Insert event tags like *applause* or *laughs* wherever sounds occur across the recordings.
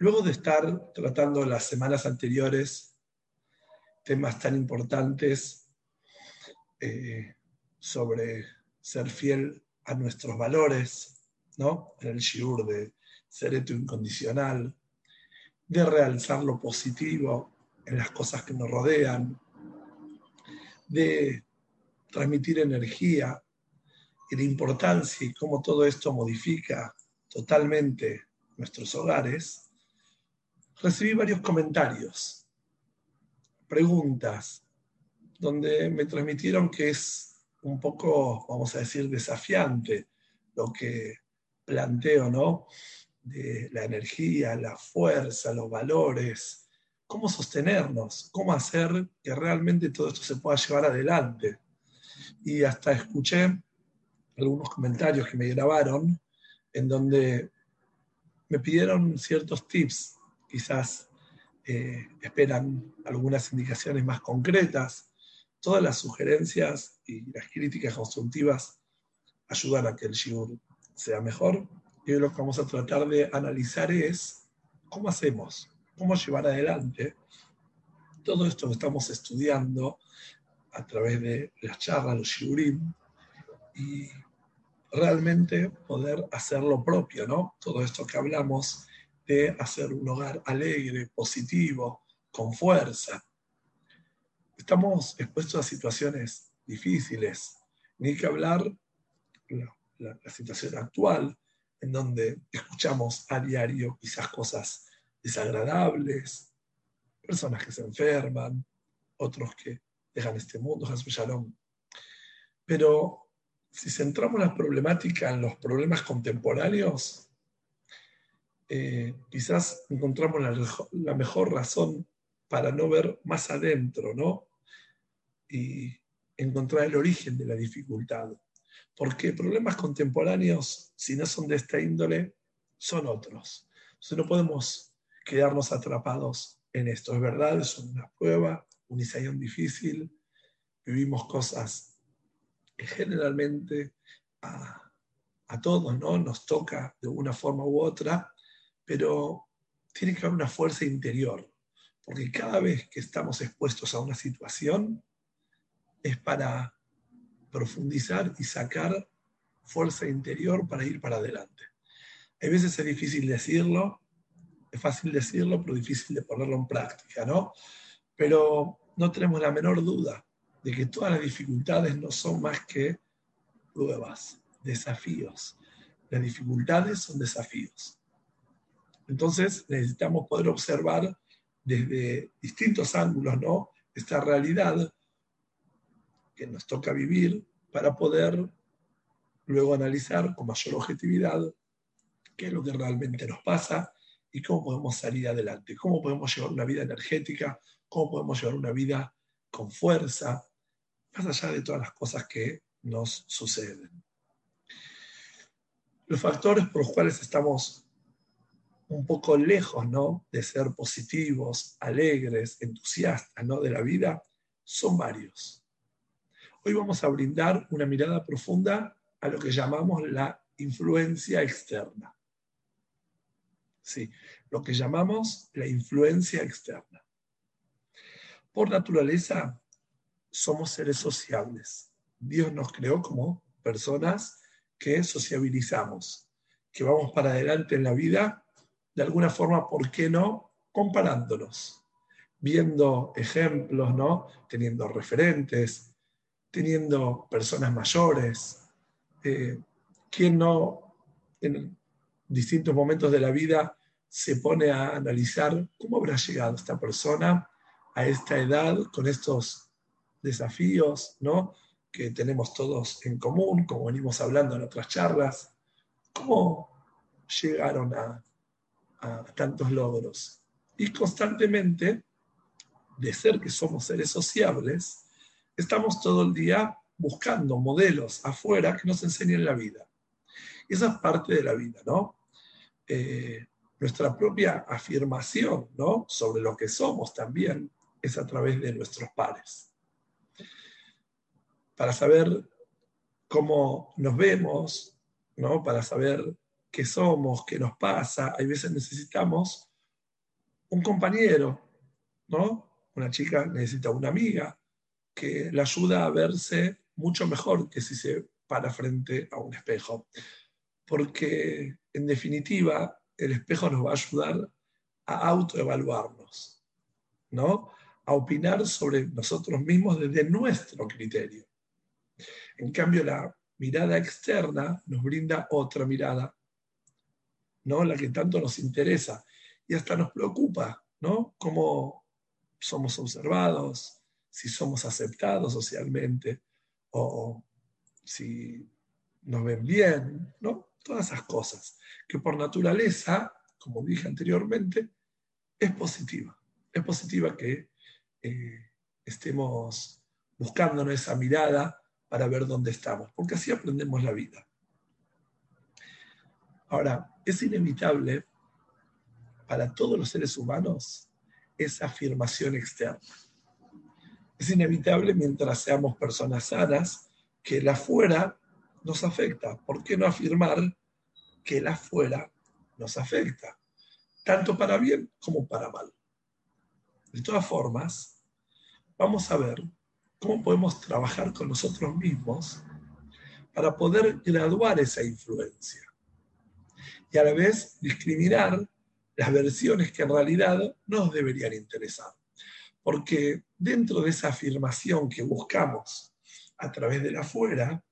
Luego de estar tratando las semanas anteriores temas tan importantes eh, sobre ser fiel a nuestros valores, ¿no? En el shiur de ser eto incondicional, de realzar lo positivo en las cosas que nos rodean, de transmitir energía y la importancia y cómo todo esto modifica totalmente nuestros hogares, recibí varios comentarios, preguntas, donde me transmitieron que es un poco, vamos a decir, desafiante lo que planteo, ¿no? De la energía, la fuerza, los valores, cómo sostenernos, cómo hacer que realmente todo esto se pueda llevar adelante. Y hasta escuché algunos comentarios que me grabaron en donde me pidieron ciertos tips quizás eh, esperan algunas indicaciones más concretas. Todas las sugerencias y las críticas constructivas ayudan a que el shiur sea mejor. Y hoy lo que vamos a tratar de analizar es cómo hacemos, cómo llevar adelante todo esto que estamos estudiando a través de las charlas, los shiurim, y realmente poder hacer lo propio, ¿no? Todo esto que hablamos de hacer un hogar alegre, positivo, con fuerza. Estamos expuestos a situaciones difíciles, ni que hablar la, la situación actual, en donde escuchamos a diario quizás cosas desagradables, personas que se enferman, otros que dejan este mundo, Shalom. Pero si centramos la problemática en los problemas contemporáneos, eh, quizás encontramos la, mejor razón para no ver más adentro, ¿no? Y encontrar el origen de la dificultad. Porque problemas contemporáneos, si no son de esta índole, son otros. Entonces no podemos quedarnos atrapados en esto. Es verdad, es una prueba, un isayón difícil, vivimos cosas que generalmente a, a todos ¿no? nos toca de una forma u otra, pero tiene que haber una fuerza interior, porque cada vez que estamos expuestos a una situación es para profundizar y sacar fuerza interior para ir para adelante. A veces es difícil decirlo, es fácil decirlo, pero difícil de ponerlo en práctica, ¿no? Pero no tenemos la menor duda de que todas las dificultades no son más que pruebas, desafíos. Las dificultades son desafíos. Entonces necesitamos poder observar desde distintos ángulos ¿no? esta realidad que nos toca vivir para poder luego analizar con mayor objetividad qué es lo que realmente nos pasa y cómo podemos salir adelante, cómo podemos llevar una vida energética, cómo podemos llevar una vida con fuerza, más allá de todas las cosas que nos suceden. Los factores por los cuales estamos un poco lejos ¿no? de ser positivos, alegres, entusiastas ¿no? de la vida, son varios. Hoy vamos a brindar una mirada profunda a lo que llamamos la influencia externa. Sí, lo que llamamos la influencia externa. Por naturaleza, somos seres sociables. Dios nos creó como personas que sociabilizamos, que vamos para adelante en la vida de alguna forma, ¿por qué no? Comparándonos, viendo ejemplos, ¿no? Teniendo referentes, teniendo personas mayores. Eh, ¿Quién no en distintos momentos de la vida se pone a analizar cómo habrá llegado esta persona a esta edad con estos desafíos, ¿no? Que tenemos todos en común, como venimos hablando en otras charlas. ¿Cómo llegaron a a tantos logros. Y constantemente, de ser que somos seres sociables, estamos todo el día buscando modelos afuera que nos enseñen la vida. Y esa es parte de la vida, ¿no? Eh, nuestra propia afirmación, ¿no? Sobre lo que somos también es a través de nuestros pares. Para saber cómo nos vemos, ¿no? Para saber qué somos, qué nos pasa, hay veces necesitamos un compañero, ¿no? Una chica necesita una amiga que la ayuda a verse mucho mejor que si se para frente a un espejo. Porque, en definitiva, el espejo nos va a ayudar a autoevaluarnos, ¿no? A opinar sobre nosotros mismos desde nuestro criterio. En cambio, la mirada externa nos brinda otra mirada, ¿no? La que tanto nos interesa y hasta nos preocupa, ¿no? Cómo somos observados, si somos aceptados socialmente o si nos ven bien, ¿no? Todas esas cosas que por naturaleza, como dije anteriormente, es positiva. Es positiva que eh, estemos buscándonos esa mirada para ver dónde estamos, porque así aprendemos la vida. Ahora, es inevitable para todos los seres humanos esa afirmación externa. Es inevitable mientras seamos personas sanas que el afuera nos afecta. ¿Por qué no afirmar que el afuera nos afecta? Tanto para bien como para mal. De todas formas, vamos a ver cómo podemos trabajar con nosotros mismos para poder graduar esa influencia y a la vez discriminar las versiones que en realidad nos deberían interesar. Porque dentro de esa afirmación que buscamos a través del afuera,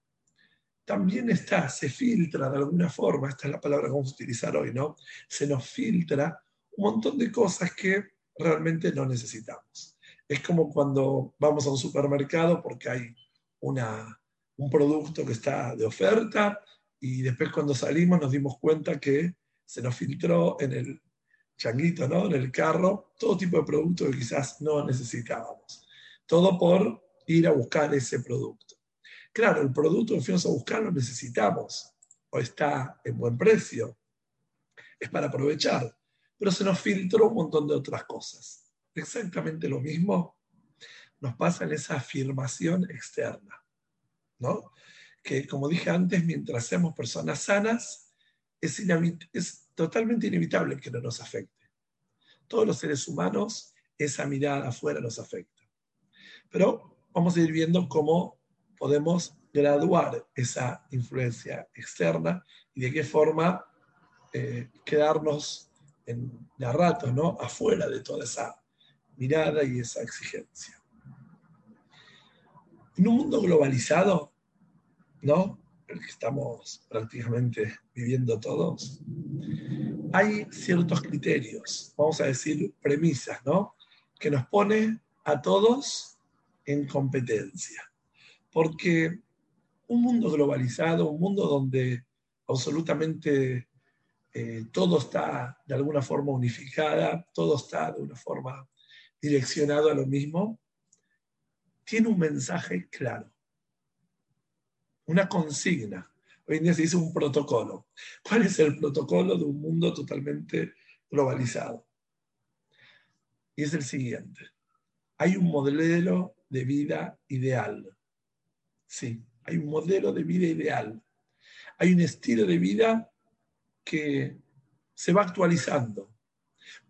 también está, se filtra de alguna forma, esta es la palabra que vamos a utilizar hoy, ¿no? Se nos filtra un montón de cosas que realmente no necesitamos. Es como cuando vamos a un supermercado porque hay una, un producto que está de oferta y después cuando salimos nos dimos cuenta que se nos filtró en el changuito, ¿no? en el carro, todo tipo de producto que quizás no necesitábamos. Todo por ir a buscar ese producto. Claro, el producto que fuimos a buscar lo necesitamos o está en buen precio. Es para aprovechar. Pero se nos filtró un montón de otras cosas exactamente lo mismo nos pasa en esa afirmación externa, ¿no? Que como dije antes, mientras seamos personas sanas, es, es totalmente inevitable que no nos afecte. Todos los seres humanos, esa mirada afuera nos afecta. Pero vamos a ir viendo cómo podemos graduar esa influencia externa y de qué forma eh, quedarnos en la rato, ¿no? Afuera de toda esa mirada y esa exigencia. En un mundo globalizado, ¿no? El que estamos prácticamente viviendo todos, hay ciertos criterios, vamos a decir premisas, ¿no? Que nos pone a todos en competencia. Porque un mundo globalizado, un mundo donde absolutamente eh, todo está de alguna forma unificada, todo está de una forma direccionado a lo mismo, tiene un mensaje claro, una consigna. Hoy en día se dice un protocolo. ¿Cuál es el protocolo de un mundo totalmente globalizado? Y es el siguiente. Hay un modelo de vida ideal. Sí, hay un modelo de vida ideal. Hay un estilo de vida que se va actualizando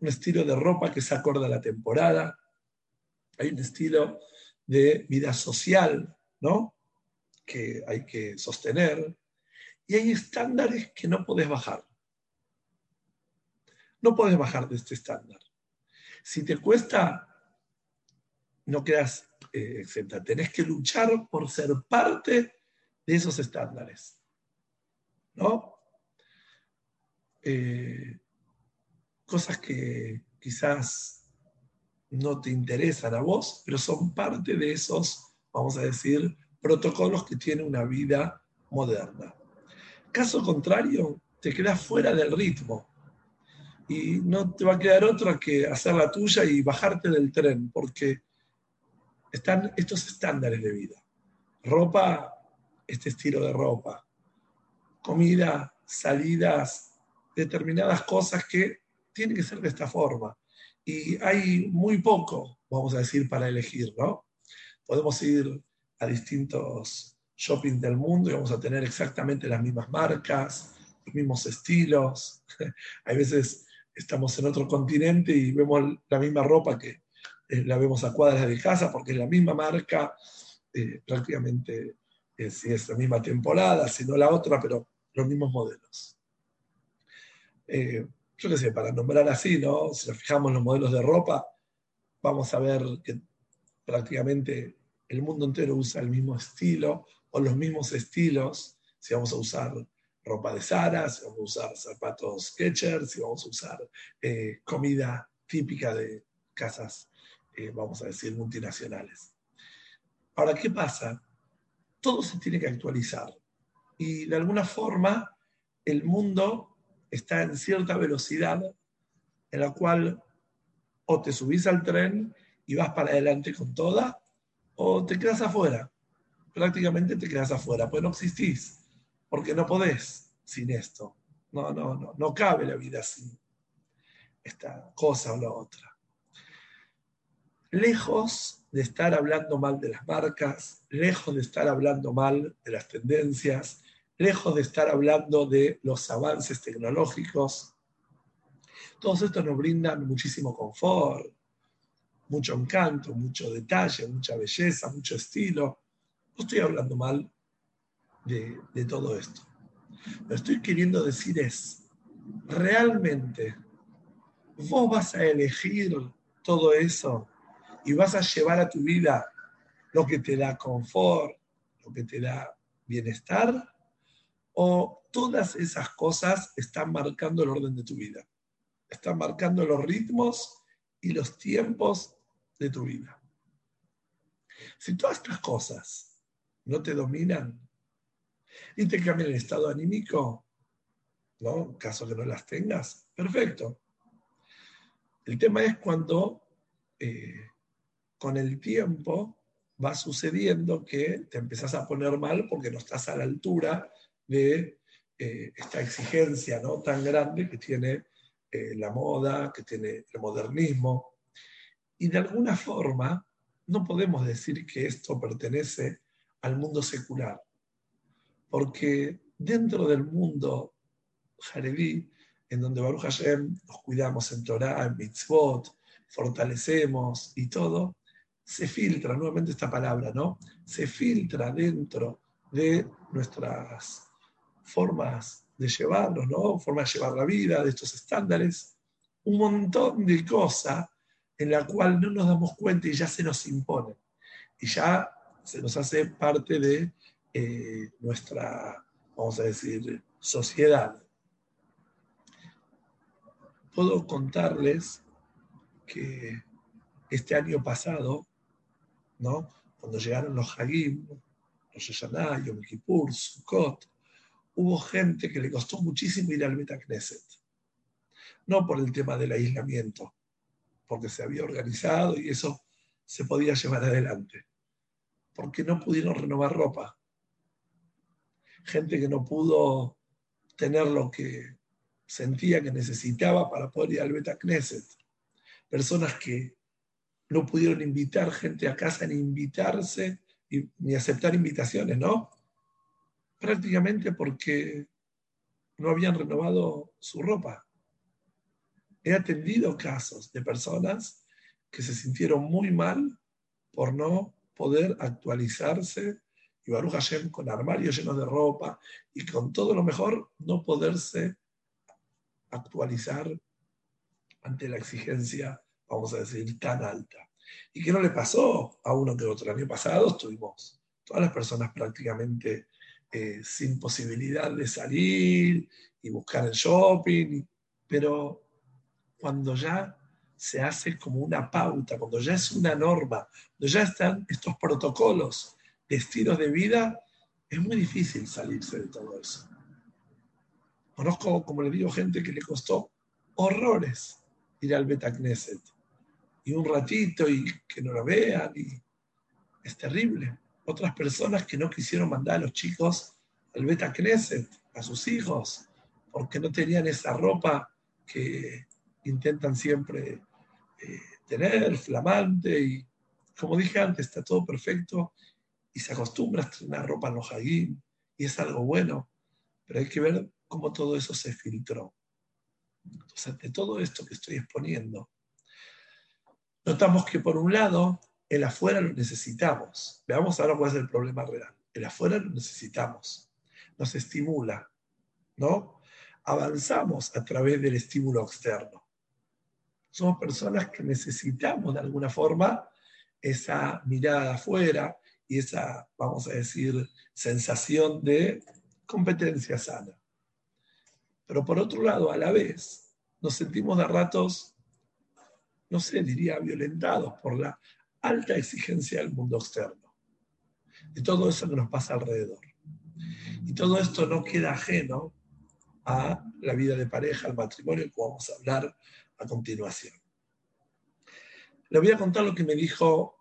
un estilo de ropa que se acorda a la temporada, hay un estilo de vida social, ¿no? Que hay que sostener, y hay estándares que no puedes bajar. No puedes bajar de este estándar. Si te cuesta, no quedas eh, exenta. Tenés que luchar por ser parte de esos estándares. ¿No? Eh, cosas que quizás no te interesan a vos, pero son parte de esos, vamos a decir, protocolos que tiene una vida moderna. Caso contrario, te quedas fuera del ritmo. y no te va a quedar otra que hacer la tuya y bajarte del tren, porque están estos estándares de vida. Ropa, este estilo de ropa. Comida, salidas, determinadas cosas que tienen que ser de esta forma. Y hay muy poco, vamos a decir, para elegir, ¿no? Podemos ir a distintos shopping del mundo y vamos a tener exactamente las mismas marcas, los mismos estilos. *laughs* Hay veces estamos en otro continente y vemos la misma ropa que eh, la vemos a cuadras de casa porque es la misma marca, eh, prácticamente eh, si es la misma temporada, si no la otra, pero los mismos modelos. yo qué sé, para nombrar así, ¿no? Si nos fijamos en los modelos de ropa, vamos a ver que prácticamente el mundo entero usa el mismo estilo o los mismos estilos, si vamos a usar ropa de Zara, si vamos a usar zapatos Skechers, si vamos a usar eh, comida típica de casas, eh, vamos a decir, multinacionales. Ahora, ¿qué pasa? Todo se tiene que actualizar y de alguna forma el mundo está en cierta velocidad en la cual o te subís al tren y vas para adelante con toda, o te quedas afuera. Prácticamente te quedas afuera, pues no existís porque no podés sin esto. No, no, no, no cabe la vida sin esta cosa o la otra. Lejos de estar hablando mal de las marcas, lejos de estar hablando mal de las tendencias, lejos de estar hablando de los avances tecnológicos, todos estos nos brindan muchísimo confort, mucho encanto, mucho detalle, mucha belleza, mucho estilo. No estoy hablando mal de, todo esto. Lo que estoy queriendo decir es, realmente, vos vas a elegir todo eso y vas a llevar a tu vida lo que te da confort, lo que te da bienestar, o todas esas cosas están marcando el orden de tu vida, están marcando los ritmos y los tiempos de tu vida. Si todas estas cosas no te dominan, y te cambia el estado anímico, ¿no? En caso que no las tengas, perfecto. El tema es cuando eh, con el tiempo va sucediendo que te empezás a poner mal porque no estás a la altura de eh, esta exigencia ¿no? tan grande que tiene eh, la moda, que tiene el modernismo. Y de alguna forma no podemos decir que esto pertenece al mundo secular porque dentro del mundo jaredí, en donde Baruch Hashem nos cuidamos en Torah, en mitzvot, fortalecemos y todo, se filtra, nuevamente esta palabra, ¿no? Se filtra dentro de nuestras formas de llevarnos, ¿no? Formas de llevar la vida, de estos estándares, un montón de cosas en la cual no nos damos cuenta y ya se nos impone. Y ya se nos hace parte de eh, nuestra, vamos a decir, sociedad. Puedo contarles que este año pasado, ¿no? cuando llegaron los Hagim, los Yoshaná, Yom Kippur, Sukkot, hubo gente que le costó muchísimo ir al Knesset. No por el tema del aislamiento, porque se había organizado y eso se podía llevar adelante, porque no pudieron renovar ropa gente que no pudo tener lo que sentía que necesitaba para poder ir al Beta Knesset, personas que no pudieron invitar gente a casa ni invitarse ni aceptar invitaciones, ¿no? Prácticamente porque no habían renovado su ropa. He atendido casos de personas que se sintieron muy mal por no poder actualizarse y Baruch Hashem con armarios llenos de ropa y con todo lo mejor, no poderse actualizar ante la exigencia, vamos a decir, tan alta. ¿Y qué no le pasó a uno que otro? El año pasado estuvimos todas las personas prácticamente eh, sin posibilidad de salir y buscar el shopping, pero cuando ya se hace como una pauta, cuando ya es una norma, cuando ya están estos protocolos de estilos de vida, es muy difícil salirse de todo eso. Conozco, como le digo, gente que le costó horrores ir al Beta Knesset. Y un ratito y que no lo vean, y es terrible. Otras personas que no quisieron mandar a los chicos al Beta Knesset, a sus hijos, porque no tenían esa ropa que intentan siempre eh, tener, flamante, y como dije antes, está todo perfecto, y se acostumbra a estrenar ropa en los y es algo bueno, pero hay que ver cómo todo eso se filtró. Entonces, de todo esto que estoy exponiendo, notamos que por un lado, el afuera lo necesitamos. Veamos ahora cuál es el problema real. El afuera lo necesitamos. Nos estimula, ¿no? Avanzamos a través del estímulo externo. Somos personas que necesitamos de alguna forma esa mirada afuera y esa, vamos a decir, sensación de competencia sana. Pero por otro lado, a la vez, nos sentimos de ratos, no sé, diría, violentados por la alta exigencia del mundo externo. Y todo eso que nos pasa alrededor. Y todo esto no queda ajeno a la vida de pareja, al matrimonio, que vamos a hablar a continuación. Le voy a contar lo que me dijo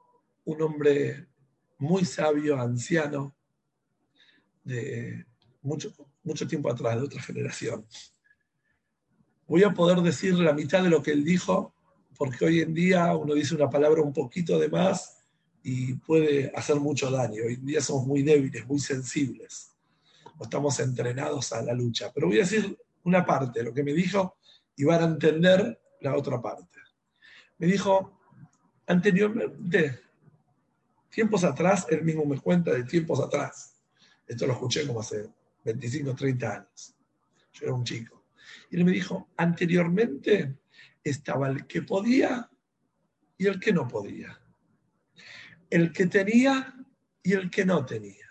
un hombre muy sabio, anciano, de mucho, mucho tiempo atrás, de otra generación. Voy a poder decir la mitad de lo que él dijo, porque hoy en día uno dice una palabra un poquito de más y puede hacer mucho daño. Hoy en día somos muy débiles, muy sensibles. estamos entrenados a la lucha. Pero voy a decir una parte de lo que me dijo y van a entender la otra parte. Me dijo, anteriormente, tiempos atrás, él mismo me cuenta de tiempos atrás. Esto lo escuché como hace 25, 30 años. Yo era un chico. Y él me dijo, anteriormente estaba el que podía y el que no podía. El que tenía y el que no tenía.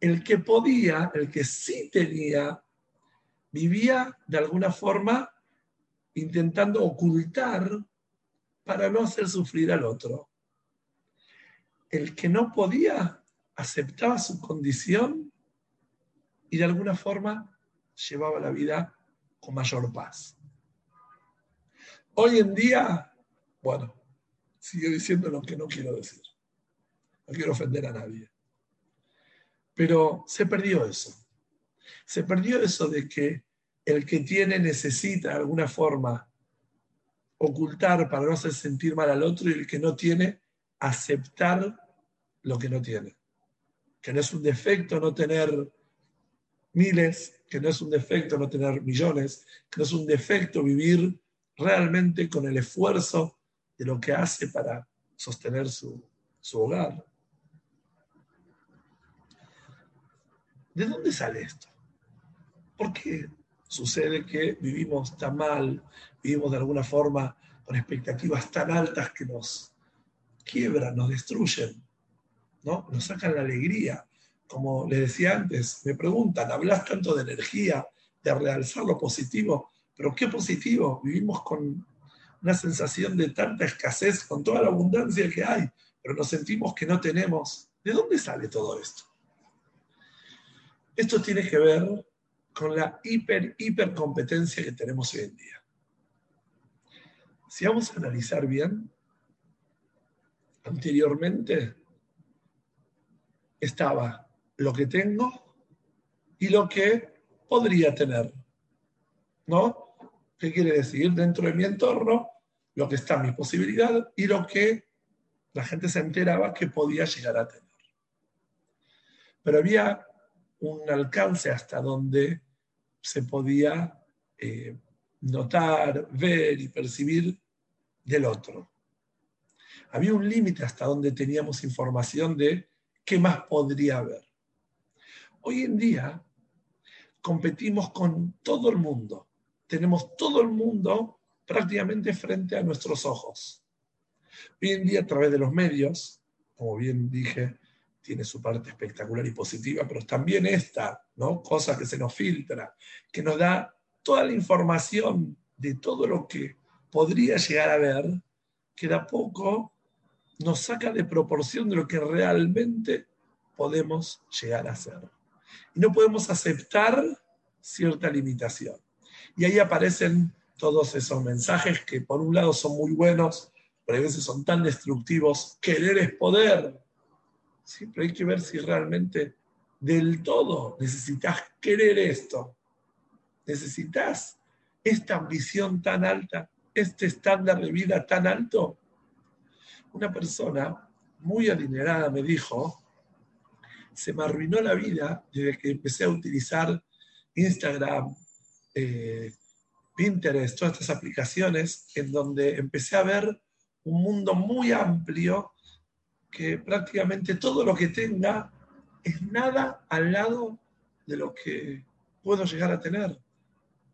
El que podía, el que sí tenía, vivía de alguna forma intentando ocultar para no hacer sufrir al otro. El que no podía aceptaba su condición y de alguna forma llevaba la vida con mayor paz. Hoy en día, bueno, sigo diciendo lo que no quiero decir. No quiero ofender a nadie. Pero se perdió eso. Se perdió eso de que el que tiene necesita de alguna forma ocultar para no hacer sentir mal al otro y el que no tiene aceptar lo que no tiene. Que no es un defecto no tener miles, que no es un defecto no tener millones, que no es un defecto vivir realmente con el esfuerzo de lo que hace para sostener su, hogar. ¿De dónde sale esto? ¿Por qué sucede que vivimos tan mal, vivimos de alguna forma con expectativas tan altas que nos quiebran, nos destruyen, ¿no? nos sacan la alegría, como les decía antes, me preguntan, hablas tanto de energía, de realzar lo positivo, pero qué positivo, vivimos con una sensación de tanta escasez, con toda la abundancia que hay, pero nos sentimos que no tenemos. ¿De dónde sale todo esto? Esto tiene que ver con la hiper, hiper competencia que tenemos hoy en día. Si vamos a analizar bien, anteriormente estaba lo que tengo y lo que podría tener. ¿No? ¿Qué quiere decir? Dentro de mi entorno, lo que está en mi posibilidad y lo que la gente se enteraba que podía llegar a tener. Pero había un alcance hasta donde se podía eh, notar, ver y percibir del otro. Había un límite hasta donde teníamos información de qué más podría haber. Hoy en día competimos con todo el mundo. Tenemos todo el mundo prácticamente frente a nuestros ojos. Hoy en día a través de los medios, como bien dije, tiene su parte espectacular y positiva, pero también esta, ¿no? Cosa que se nos filtra, que nos da toda la información de todo lo que podría llegar a ver, que de a poco nos saca de proporción de lo que realmente podemos llegar a ser y no podemos aceptar cierta limitación. Y ahí aparecen todos esos mensajes que por un lado son muy buenos, pero a veces son tan destructivos. Querer es poder. Siempre hay que ver si realmente del todo necesitas querer esto. Necesitas esta ambición tan alta, este estándar de vida tan alto. Una persona muy adinerada me dijo, se me arruinó la vida desde que empecé a utilizar Instagram, eh, Pinterest, todas estas aplicaciones, en donde empecé a ver un mundo muy amplio que prácticamente todo lo que tenga es nada al lado de lo que puedo llegar a tener.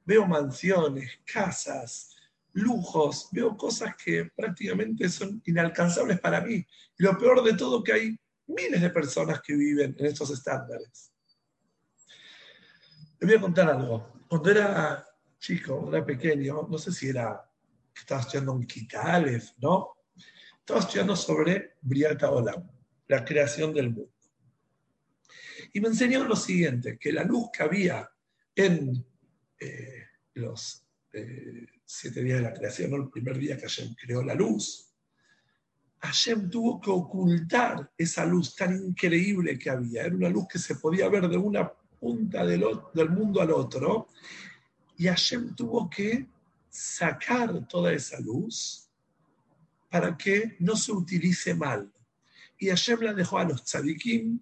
Veo mansiones, casas, lujos, veo cosas que prácticamente son inalcanzables para mí. Y lo peor de todo que hay miles de personas que viven en estos estándares. Les voy a contar algo. Cuando era chico, era pequeño, no sé si era que estaba estudiando Kitalev, ¿no? Estaba estudiando sobre Briata Olam, la creación del mundo. Y me enseñó lo siguiente, que la luz que había en eh, los eh, siete días de la creación, el primer día que Hashem creó la luz, Hashem tuvo que ocultar esa luz tan increíble que había. Era una luz que se podía ver de una punta del, del mundo al otro. Y Hashem tuvo que sacar toda esa luz para que no se utilice mal. Y Hashem la dejó a los tzadikim,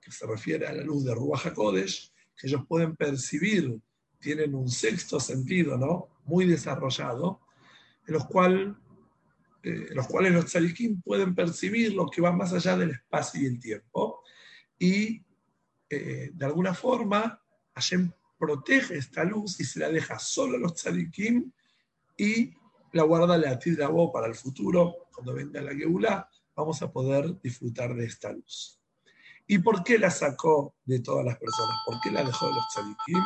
que se refiere a la luz de Ruach HaKodesh, que ellos pueden percibir, tienen un sexto sentido, ¿no? Muy desarrollado, en los, eh, cuales los tzadikim pueden percibir lo que va más allá del espacio y el tiempo. Y eh, de alguna forma, Hashem protege esta luz y se la deja solo a los tzadikim y la guarda la voz para el futuro, cuando venga la Geulá, vamos a poder disfrutar de esta luz. ¿Y por qué la sacó de todas las personas? ¿Por qué la dejó de los tzadikim?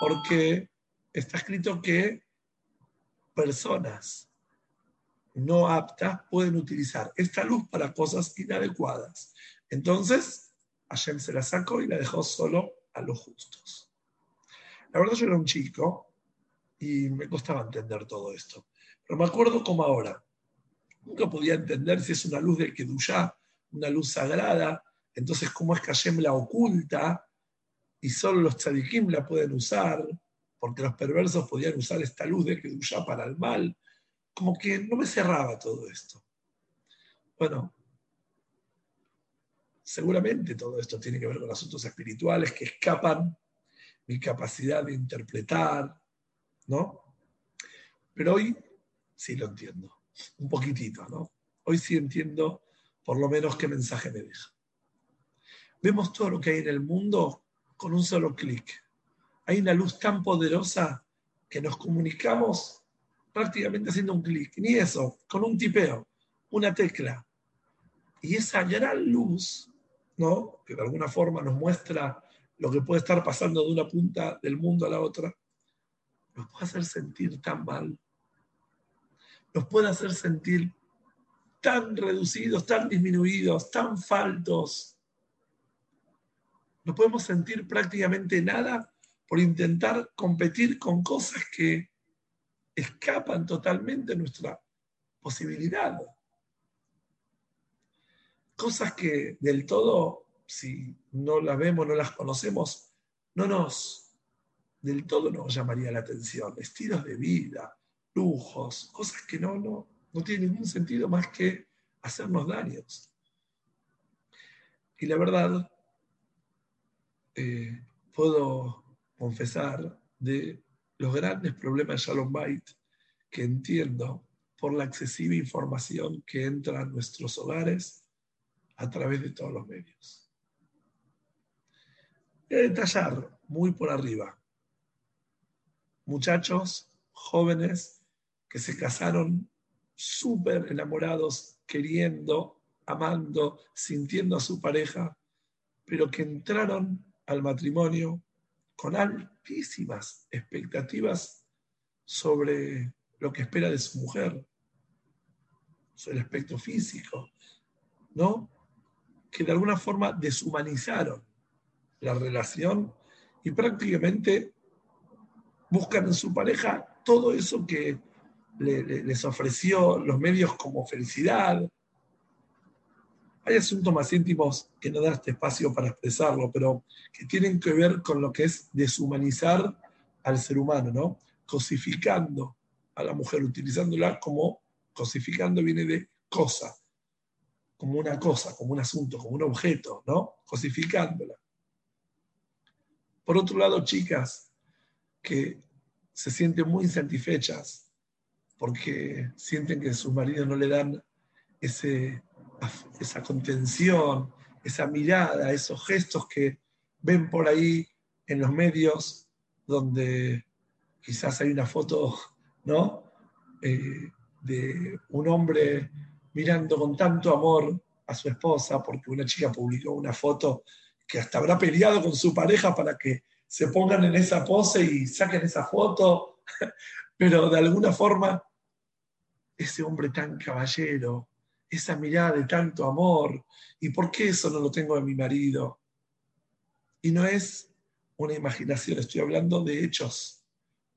Porque está escrito que personas no aptas pueden utilizar esta luz para cosas inadecuadas. Entonces, Hashem se la sacó y la dejó solo a los justos. La verdad, yo era un chico y me costaba entender todo esto. Pero me acuerdo como ahora. Nunca podía entender si es una luz de Kedushá, una luz sagrada. Entonces, ¿cómo es que Hashem la oculta y solo los tzadikim la pueden usar? Porque los perversos podían usar esta luz de Kedushá para el mal. Como que no me cerraba todo esto. Bueno, seguramente todo esto tiene que ver con asuntos espirituales que escapan mi capacidad de interpretar, ¿no? Pero hoy sí lo entiendo, un poquitito, ¿no? Hoy sí entiendo por lo menos qué mensaje me deja. Vemos todo lo que hay en el mundo con un solo clic. Hay una luz tan poderosa que nos comunicamos prácticamente haciendo un clic, ni eso, con un tipeo, una tecla. Y esa gran luz, ¿no? que de alguna forma nos muestra lo que puede estar pasando de una punta del mundo a la otra, nos puede hacer sentir tan mal, nos puede hacer sentir tan reducidos, tan disminuidos, tan faltos. No podemos sentir prácticamente nada por intentar competir con cosas que escapan totalmente de nuestra posibilidad. Cosas que del todo, si no las vemos, no las conocemos, no nos del todo nos llamaría la atención. Estilos de vida, lujos, cosas que no, no, no tienen ningún sentido más que hacernos daños. Y la verdad, eh, puedo confesar de los grandes problemas de Shalom Bait que entiendo por la excesiva información que entra a nuestros hogares a través de todos los medios. Voy a detallar muy por arriba muchachos jóvenes que se casaron súper enamorados, queriendo, amando, sintiendo a su pareja, pero que entraron al matrimonio con altísimas expectativas sobre lo que espera de su mujer, sobre el aspecto físico, ¿no? Que de alguna forma deshumanizaron la relación y prácticamente buscan en su pareja todo eso que les ofreció los medios como felicidad. Hay asuntos más íntimos que no dan este espacio para expresarlo, pero que tienen que ver con lo que es deshumanizar al ser humano, ¿no? Cosificando a la mujer, utilizándola como, cosificando viene de cosa, como una cosa, como un asunto, como un objeto, ¿no? Cosificándola. Por otro lado, chicas que se sienten muy insatisfechas porque sienten que sus maridos no le dan ese, esa contención, esa mirada, esos gestos que ven por ahí en los medios donde quizás hay una foto, ¿no? Eh, de un hombre mirando con tanto amor a su esposa, porque una chica publicó una foto que hasta habrá peleado con su pareja para que se pongan en esa pose y saquen esa foto, *laughs* pero de alguna forma ese hombre tan caballero, esa mirada de tanto amor, ¿y por qué eso no lo tengo de mi marido? Y no es una imaginación, estoy hablando de hechos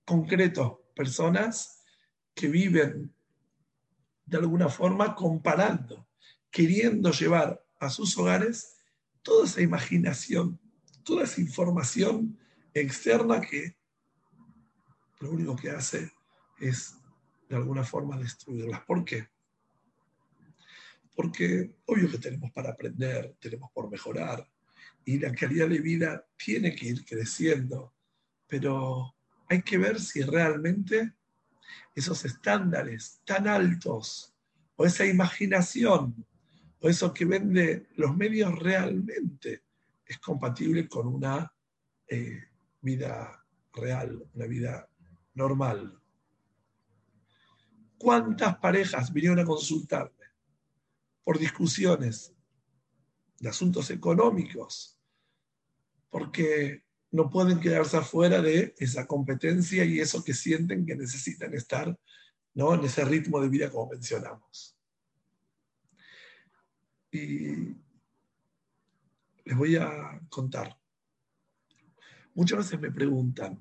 concretos, personas que viven de alguna forma comparando, queriendo llevar a sus hogares toda esa imaginación, toda esa información externa que lo único que hace es de alguna forma destruirlas. ¿Por qué? Porque obvio que tenemos para aprender, tenemos por mejorar y la calidad de vida tiene que ir creciendo, pero hay que ver si realmente esos estándares tan altos o esa imaginación o eso que vende los medios realmente es compatible con una eh, vida real, una vida normal. ¿Cuántas parejas vinieron a consultarme por discusiones de asuntos económicos? Porque no pueden quedarse afuera de esa competencia y eso que sienten que necesitan estar ¿no? en ese ritmo de vida como mencionamos. Y les voy a contar. Muchas veces me preguntan,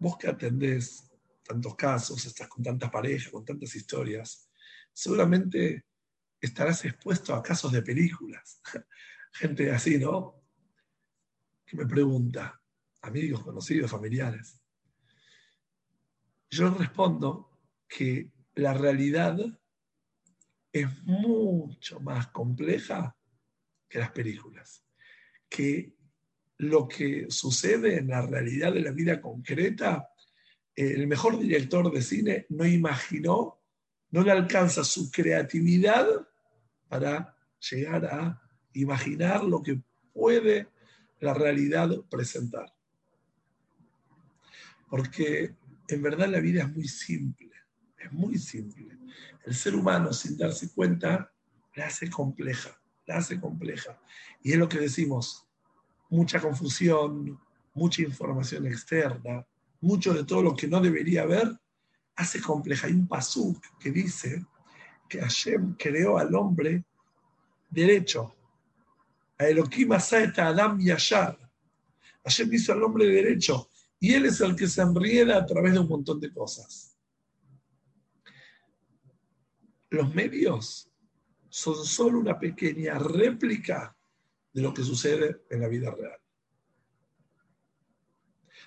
vos que atendés tantos casos, estás con tantas parejas, con tantas historias, seguramente estarás expuesto a casos de películas. *laughs* Gente así, ¿no? Que me pregunta, amigos, conocidos, familiares. Yo respondo que la realidad es mucho más compleja que las películas. Que lo que sucede en la realidad de la vida concreta el mejor director de cine no imaginó, no le alcanza su creatividad para llegar a imaginar lo que puede la realidad presentar. Porque en verdad la vida es muy simple, es muy simple. El ser humano sin darse cuenta la hace compleja, la hace compleja. Y es lo que decimos, mucha confusión, mucha información externa, mucho de todo lo que no debería haber, hace compleja. Hay un pasuk que dice que Hashem creó al hombre derecho. A Elohim Asaeta Adam Yashar. Hashem hizo al hombre derecho. Y él es el que se enrieda a través de un montón de cosas. Los medios son solo una pequeña réplica de lo que sucede en la vida real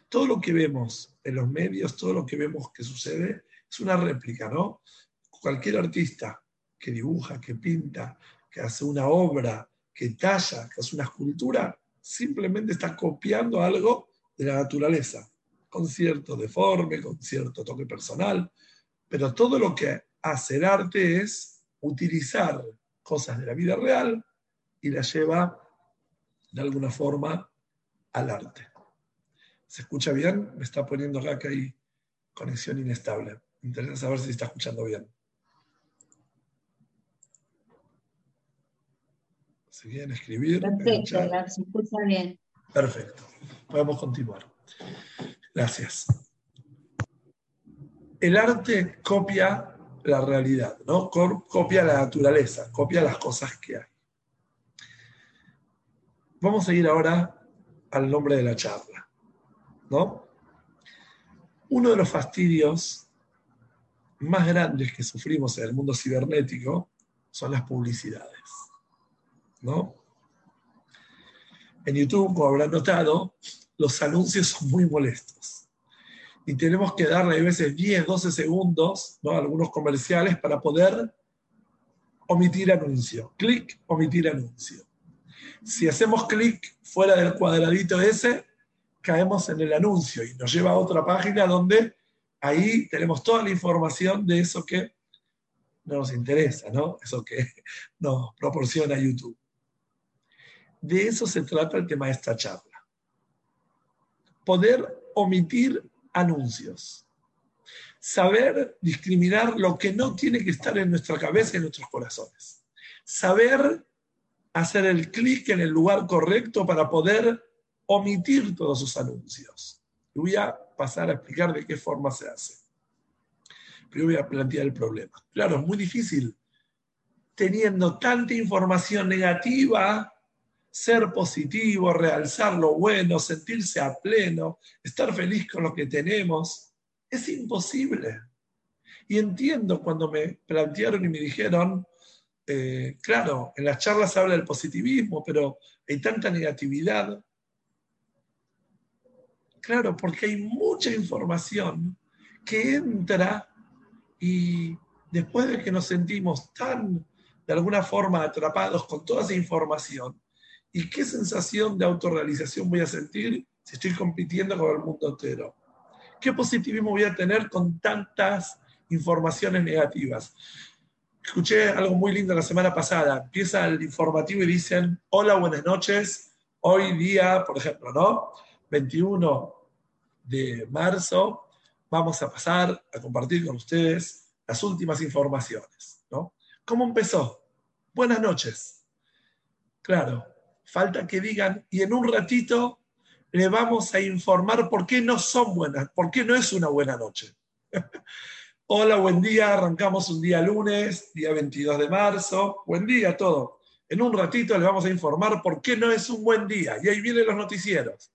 todo lo que vemos en los medios, todo lo que vemos que sucede, es una réplica, ¿no? Cualquier artista que dibuja, que pinta, que hace una obra, que talla, que hace una escultura, simplemente está copiando algo de la naturaleza, con cierto deforme, con cierto toque personal, pero todo lo que hace el arte es utilizar cosas de la vida real y las lleva de alguna forma al arte. ¿Se escucha bien? Me está poniendo acá que hay conexión inestable. Me interesa saber si se está escuchando bien. Si quieren escribir. Perfecto, se escucha bien. Perfecto. Podemos continuar. Gracias. El arte copia la realidad, ¿no? Copia la naturaleza, copia las cosas que hay. Vamos a ir ahora al nombre de la charla. ¿No? Uno de los fastidios más grandes que sufrimos en el mundo cibernético son las publicidades. ¿No? En YouTube, como habrán notado, los anuncios son muy molestos. Y tenemos que darle a veces 10, 12 segundos a algunos comerciales para poder omitir anuncio. Clic, omitir anuncio. Si hacemos clic fuera del cuadradito ese, caemos en el anuncio y nos lleva a otra página donde ahí tenemos toda la información de eso que nos interesa, ¿no? Eso que *laughs* nos proporciona YouTube. De eso se trata el tema de esta charla. Poder omitir anuncios. Saber discriminar lo que no tiene que estar en nuestra cabeza y en nuestros corazones. Saber hacer el clic en el lugar correcto para poder omitir todos sus anuncios. Voy a pasar a explicar de qué forma se hace. Pero voy a plantear el problema. Claro, es muy difícil teniendo tanta información negativa, ser positivo, realzar lo bueno, sentirse a pleno, estar feliz con lo que tenemos. Es imposible. Y entiendo cuando me plantearon y me dijeron, eh, claro, en las charlas se habla del positivismo, pero hay tanta negatividad. Claro, porque hay mucha información que entra y después de que nos sentimos tan, de alguna forma, atrapados con toda esa información, ¿y qué sensación de autorrealización voy a sentir si estoy compitiendo con el mundo entero? ¿Qué positivismo voy a tener con tantas informaciones negativas? Escuché algo muy lindo la semana pasada. Empieza el informativo y dicen, hola, buenas noches. Hoy día, por ejemplo, ¿no? 21 de marzo, vamos a pasar a compartir con ustedes las últimas informaciones, ¿no? ¿Cómo empezó? Buenas noches. Claro, falta que digan, y en un ratito le vamos a informar por qué no son buenas, por qué no es una buena noche. *laughs* Hola, buen día. Arrancamos un día lunes, día 22 de marzo. Buen día a todo. En un ratito les vamos a informar por qué no es un buen día. Y ahí vienen los noticieros.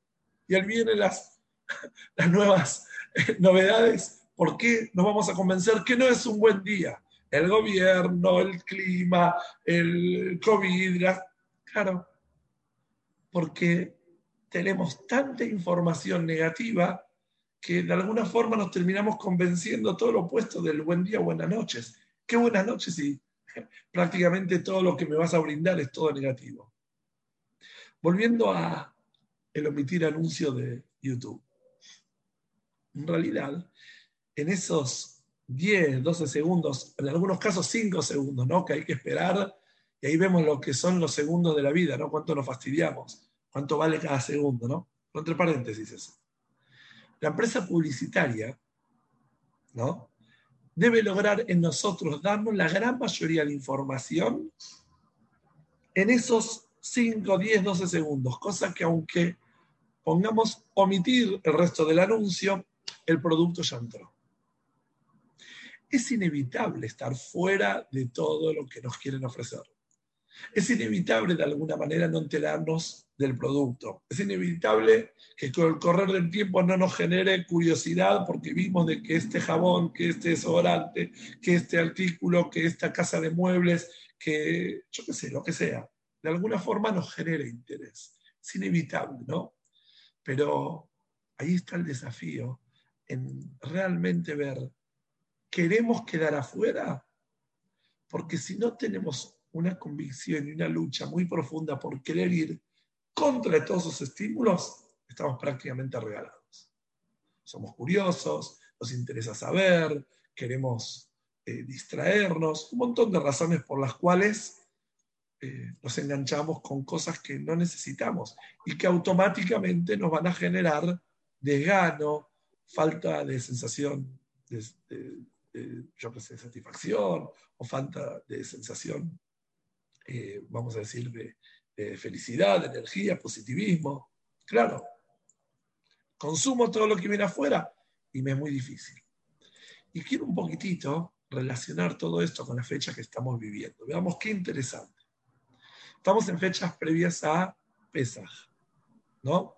Y ahí vienen las, *laughs* las nuevas eh, novedades. ¿Por qué nos vamos a convencer que no es un buen día? El gobierno, el clima, el COVID. Claro, porque tenemos tanta información negativa que de alguna forma nos terminamos convenciendo todo lo opuesto del buen día, buenas noches. Qué buenas noches y *laughs* prácticamente todo lo que me vas a brindar es todo negativo. Volviendo a el omitir anuncio de YouTube. En realidad, en esos 10, 12 segundos, en algunos casos 5 segundos, ¿no? Que hay que esperar, y ahí vemos lo que son los segundos de la vida, ¿no? Cuánto nos fastidiamos, cuánto vale cada segundo, ¿no? Entre paréntesis eso la empresa publicitaria ¿no? debe lograr en nosotros darnos la gran mayoría de información en esos 5, 10, 12 segundos, cosa que aunque pongamos omitir el resto del anuncio, el producto ya entró. Es inevitable estar fuera de todo lo que nos quieren ofrecer. Es inevitable de alguna manera no enterarnos del producto. Es inevitable que con el correr del tiempo no nos genere curiosidad porque vimos de que este jabón, que este desodorante, que este artículo, que esta casa de muebles, que yo qué sé, lo que sea, de alguna forma nos genere interés. Es inevitable, ¿no? Pero ahí está el desafío en realmente ver, ¿queremos quedar afuera? Porque si no tenemos una convicción y una lucha muy profunda por querer ir contra todos esos estímulos, estamos prácticamente regalados. Somos curiosos, nos interesa saber, queremos eh, distraernos, un montón de razones por las cuales eh, nos enganchamos con cosas que no necesitamos y que automáticamente nos van a generar desgano, falta de sensación de, yo satisfacción o falta de sensación eh, vamos a decir, de, felicidad, de energía, positivismo. Claro, consumo todo lo que viene afuera y me es muy difícil. Y quiero un poquitito relacionar todo esto con la fecha que estamos viviendo. Veamos qué interesante. Estamos en fechas previas a Pesaj, ¿no?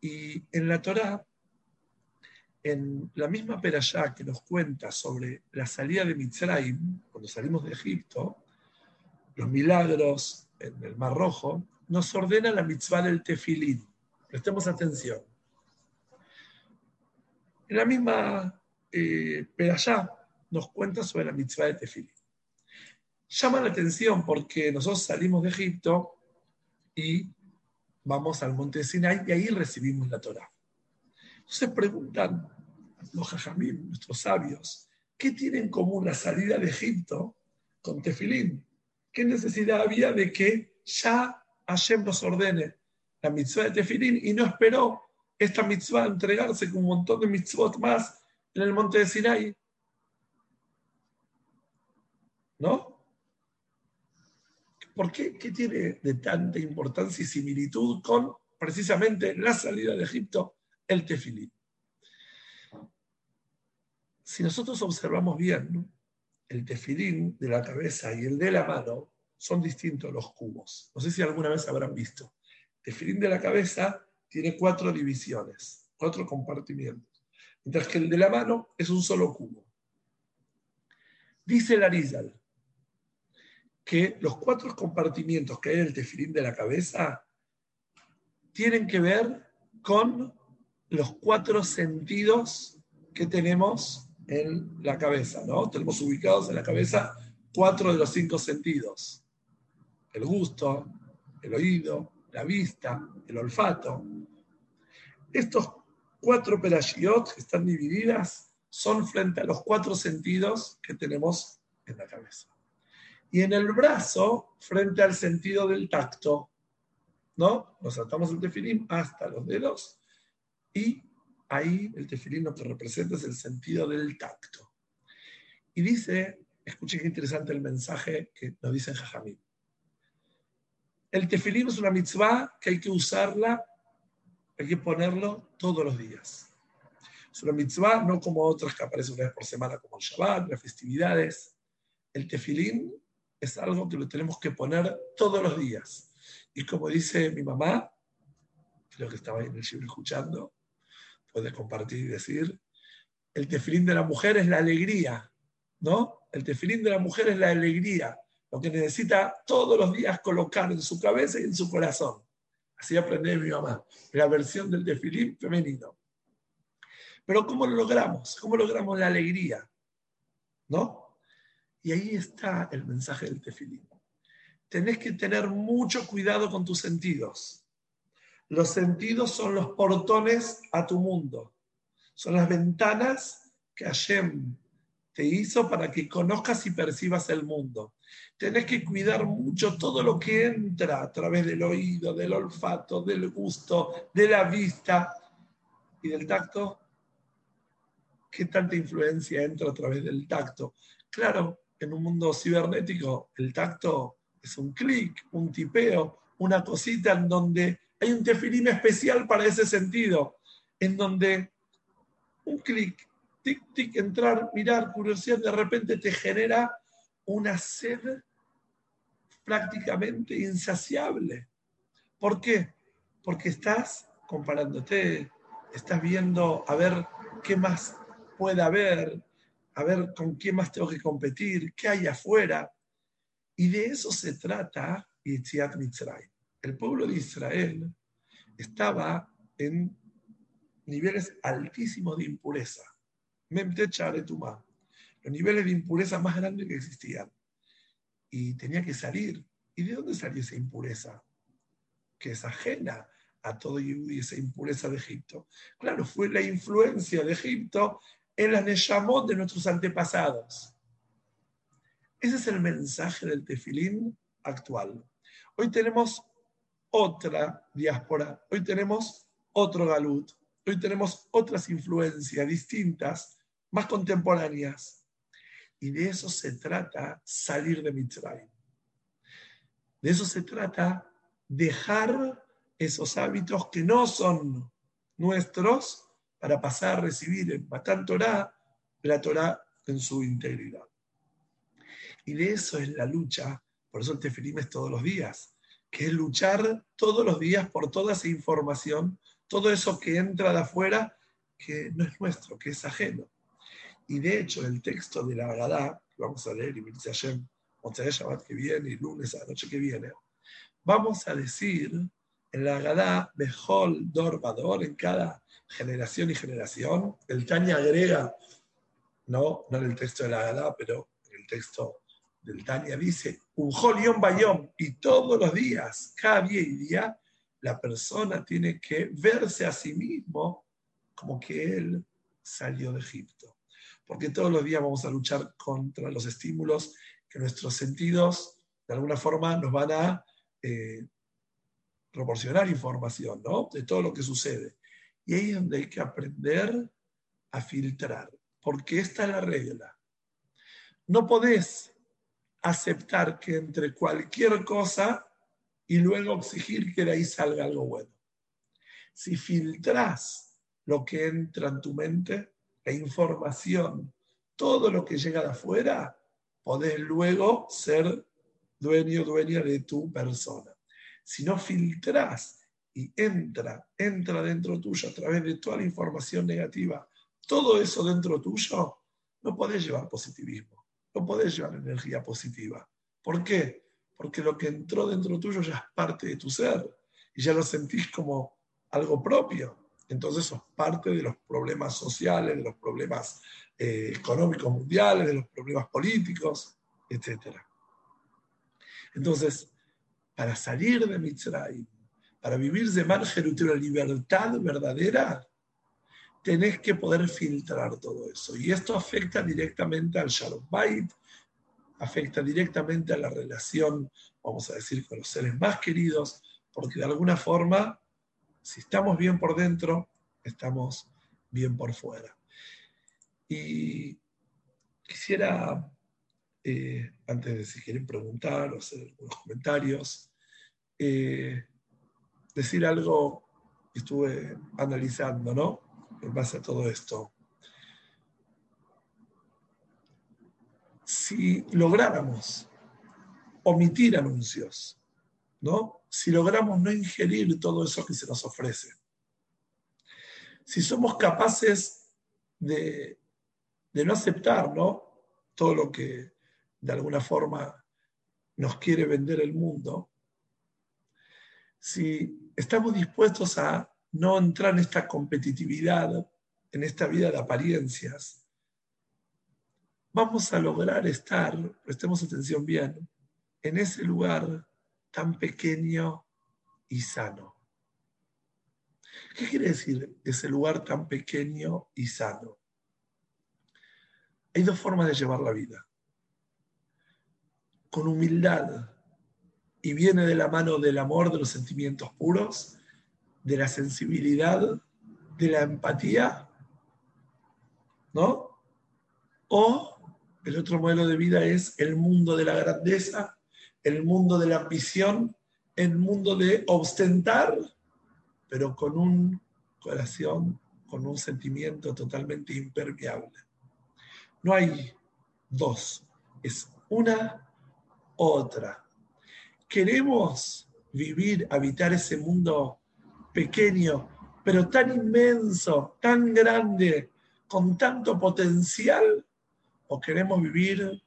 Y en la Torá en la misma Perashá que nos cuenta sobre la salida de Mitzrayim, cuando salimos de Egipto, los milagros en el Mar Rojo, nos ordena la mitzvah del tefilín. Prestemos atención. En la misma eh, Perashá nos cuenta sobre la mitzvah del tefilín. Llama la atención porque nosotros salimos de Egipto y vamos al monte Sinai y ahí recibimos la Torah. Entonces preguntan los jajamim, nuestros sabios, ¿qué tiene en común la salida de Egipto con Tefilín? ¿Qué necesidad había de que ya Hashem nos ordene la mitzvah de Tefilín y no esperó esta mitzvah entregarse con un montón de mitzvot más en el monte de Sinai? ¿No? ¿Por qué? ¿Qué tiene de tanta importancia y similitud con precisamente la salida de Egipto el tefilín. Si nosotros observamos bien, el tefilín de la cabeza y el de la mano son distintos los cubos. No sé si alguna vez habrán visto. El tefilín de la cabeza tiene cuatro divisiones, cuatro compartimientos, mientras que el de la mano es un solo cubo. Dice Larizal que los cuatro compartimientos que hay en el tefilín de la cabeza tienen que ver con los cuatro sentidos que tenemos en la cabeza, ¿no? Tenemos ubicados en la cabeza cuatro de los cinco sentidos. El gusto, el oído, la vista, el olfato. Estos cuatro perashiot que están divididas son frente a los cuatro sentidos que tenemos en la cabeza. Y en el brazo, frente al sentido del tacto, ¿no? Nos saltamos el tefilim hasta los dedos y ahí el tefilín lo que representa es el sentido del tacto. Y dice, escuchen qué interesante el mensaje que nos dice Jajamín. El tefilín es una mitzvah que hay que usarla, hay que ponerlo todos los días. Es una mitzvah no como otras que aparecen una vez por semana, como el Shabbat, las festividades. El tefilín es algo que lo tenemos que poner todos los días. Y como dice mi mamá, creo que estaba ahí en el libro escuchando, puedes compartir y decir, el tefilín de la mujer es la alegría, ¿no? El tefilín de la mujer es la alegría, lo que necesita todos los días colocar en su cabeza y en su corazón. Así aprendí mi mamá, la versión del tefilín femenino. Pero ¿cómo lo logramos? ¿Cómo logramos la alegría? ¿No? Y ahí está el mensaje del tefilín. Tenés que tener mucho cuidado con tus sentidos. Los sentidos son los portones a tu mundo. Son las ventanas que Hashem te hizo para que conozcas y percibas el mundo. Tenés que cuidar mucho todo lo que entra a través del oído, del olfato, del gusto, de la vista y del tacto. ¿Qué tanta influencia entra a través del tacto? Claro, en un mundo cibernético el tacto es un clic, un tipeo, una cosita en donde hay un tefilín especial para ese sentido, en donde un clic, tic, tic, entrar, mirar, curiosidad, de repente te genera una sed prácticamente insaciable. ¿Por qué? Porque estás comparándote, estás viendo a ver qué más puede haber, a ver con quién más tengo que competir, qué hay afuera. Y de eso se trata Yitziat Mitzrayim el pueblo de Israel estaba en niveles altísimos de impureza. Los niveles de impureza más grandes que existían. Y tenía que salir. ¿Y de dónde salió esa impureza? Que es ajena a todo y esa impureza de Egipto. Claro, fue la influencia de Egipto en las Neshamot de nuestros antepasados. Ese es el mensaje del tefilín actual. Hoy tenemos otra diáspora, hoy tenemos otro galut, hoy tenemos otras influencias distintas, más contemporáneas. Y de eso se trata salir de Mitzrayim. De eso se trata dejar esos hábitos que no son nuestros para pasar a recibir en Matan Torah la Torah en su integridad. Y de eso es la lucha, por eso el tefilim todos los días, que luchar todos los días por toda esa información, todo eso que entra de afuera que no es nuestro, que es ajeno. Y de hecho, el texto de la Agadá, vamos a leer y Hashem, Shabbat que viene y lunes a la noche que viene, vamos a decir en la Agadá, Behol Dor Bador, en cada generación y generación. El Tanya agrega, no, no en el texto de la Agadá, pero en el texto del Tanya dice, un Yom Bayom, y todos los días, cada día y día, la persona tiene que verse a sí mismo como que él salió de Egipto. Porque todos los días vamos a luchar contra los estímulos que nuestros sentidos de alguna forma nos van a eh, proporcionar información de todo lo que sucede. Y ahí es donde hay que aprender a filtrar, porque esta es la regla. No podés aceptar que entre cualquier cosa y luego exigir que de ahí salga algo bueno. Si filtras lo que entra en tu mente, la información, todo lo que llega de afuera, podés luego ser dueño, dueña de tu persona. Si no filtras y entra, entra dentro tuyo a través de toda la información negativa, todo eso dentro tuyo, no podés llevar positivismo, no podés llevar energía positiva. ¿Por qué? Porque lo que entró dentro tuyo ya es parte de tu ser y ya lo sentís como algo propio. Entonces sos parte de los problemas sociales, de los problemas eh, económicos mundiales, de los problemas políticos, etc. Entonces, para salir de Mitzrayim, para vivir de Marjerut, la libertad verdadera, tenés que poder filtrar todo eso. Y esto afecta directamente al Shalom Bait, afecta directamente a la relación, vamos a decir, con los seres más queridos, porque de alguna forma, si estamos bien por dentro, estamos bien por fuera. Y quisiera, eh, antes de si quieren preguntar o hacer algunos comentarios, eh, decir algo que estuve analizando, ¿no? En base a todo esto. Si lográramos omitir anuncios, ¿no? Si logramos no ingerir todo eso que se nos ofrece. Si somos capaces de, de no aceptar, ¿no? Todo lo que de alguna forma nos quiere vender el mundo, si estamos dispuestos a no entrar en esta competitividad, en esta vida de apariencias, vamos a lograr estar, prestemos atención bien, en ese lugar tan pequeño y sano. ¿Qué quiere decir ese lugar tan pequeño y sano? Hay dos formas de llevar la vida. Con humildad, y viene de la mano del amor, de los sentimientos puros, de la sensibilidad, de la empatía, ¿no? O el otro modelo de vida es el mundo de la grandeza, el mundo de la ambición, el mundo de ostentar, pero con un corazón, con un sentimiento totalmente impermeable. No hay dos, es una otra queremos vivir, habitar ese mundo pequeño, pero tan inmenso, tan grande, con tanto potencial, o queremos vivir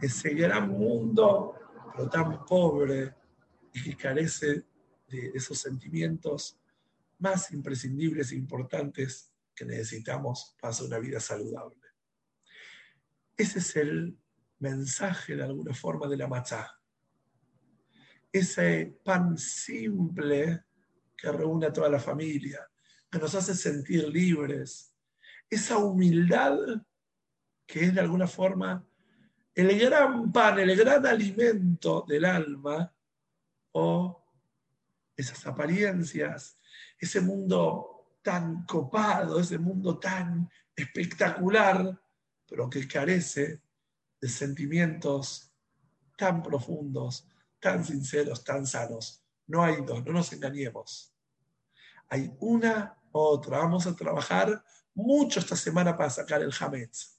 ese gran mundo, pero tan pobre y que carece de esos sentimientos más imprescindibles e importantes que necesitamos para una vida saludable. Ese es el mensaje de alguna forma de la machá ese pan simple que reúne a toda la familia, que nos hace sentir libres, esa humildad que es de alguna forma el gran pan, el gran alimento del alma, o esas apariencias, ese mundo tan copado, ese mundo tan espectacular, pero que carece de sentimientos tan profundos, tan sinceros, tan sanos. No hay dos, no nos engañemos. Hay una otra. Vamos a trabajar mucho esta semana para sacar el Hametz.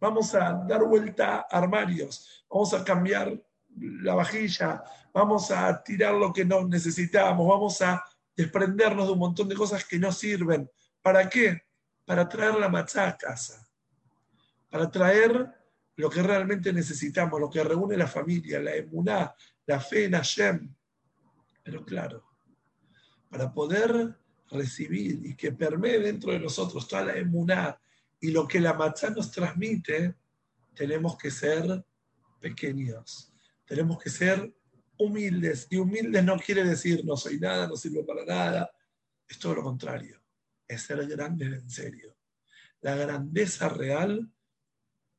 Vamos a dar vuelta a armarios, vamos a cambiar la vajilla, vamos a tirar lo que no necesitamos, vamos a desprendernos de un montón de cosas que no sirven. ¿Para qué? para traer la matzá a casa, para traer lo que realmente necesitamos, lo que reúne la familia, la emuná, la fe en Hashem. Pero claro, para poder recibir y que permee dentro de nosotros toda la emuná y lo que la matzá nos transmite, tenemos que ser pequeños, tenemos que ser humildes. Y humildes no quiere decir no soy nada, no sirvo para nada. Es todo lo contrario, es ser grandes en serio. La grandeza real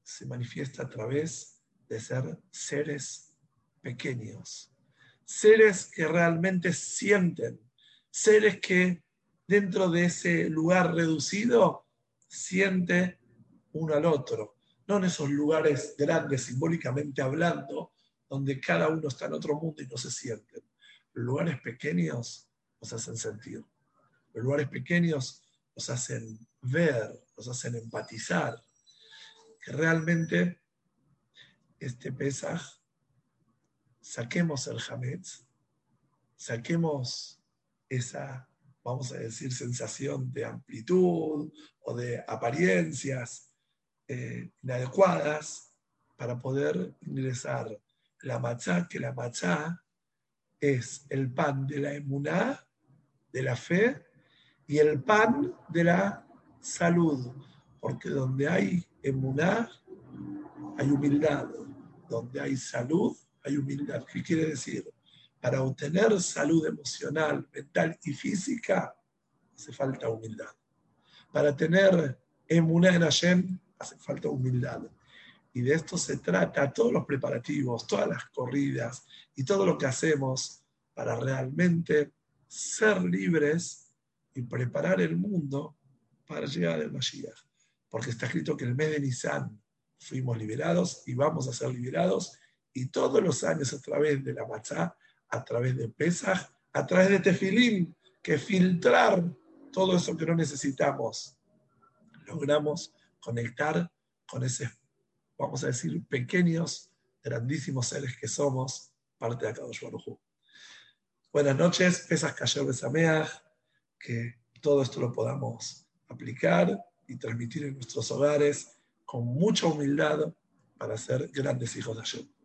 se manifiesta a través de ser seres pequeños, seres que realmente sienten, seres que dentro de ese lugar reducido siente uno al otro, no en esos lugares grandes simbólicamente hablando, donde cada uno está en otro mundo y no se sienten. Los lugares pequeños nos hacen sentir. Los lugares pequeños nos hacen ver, nos hacen empatizar. Que realmente este Pesaj saquemos el Hametz, saquemos esa, vamos a decir, sensación de amplitud o de apariencias eh, inadecuadas para poder ingresar. La machá, que la machá es el pan de la emuná, de la fe, y el pan de la salud, porque donde hay emuná, hay humildad, donde hay salud, hay humildad. ¿Qué quiere decir? Para obtener salud emocional, mental y física, hace falta humildad. Para tener emuná en Hashem, hace falta humildad. Y de esto se trata todos los preparativos, todas las corridas y todo lo que hacemos para realmente ser libres y preparar el mundo para llegar al Mashiach. Porque está escrito que en el mes de Nisan fuimos liberados y vamos a ser liberados. Y todos los años a través de la Matzah, a través de Pesach, a través de Tefilín, que filtrar todo eso que no necesitamos, logramos conectar con ese vamos a decir, pequeños, grandísimos seres que somos, parte de Akadosh Baruj Buenas noches, Pesas Kayer Besameach, que todo esto lo podamos aplicar y transmitir en nuestros hogares con mucha humildad para ser grandes hijos de Hashem.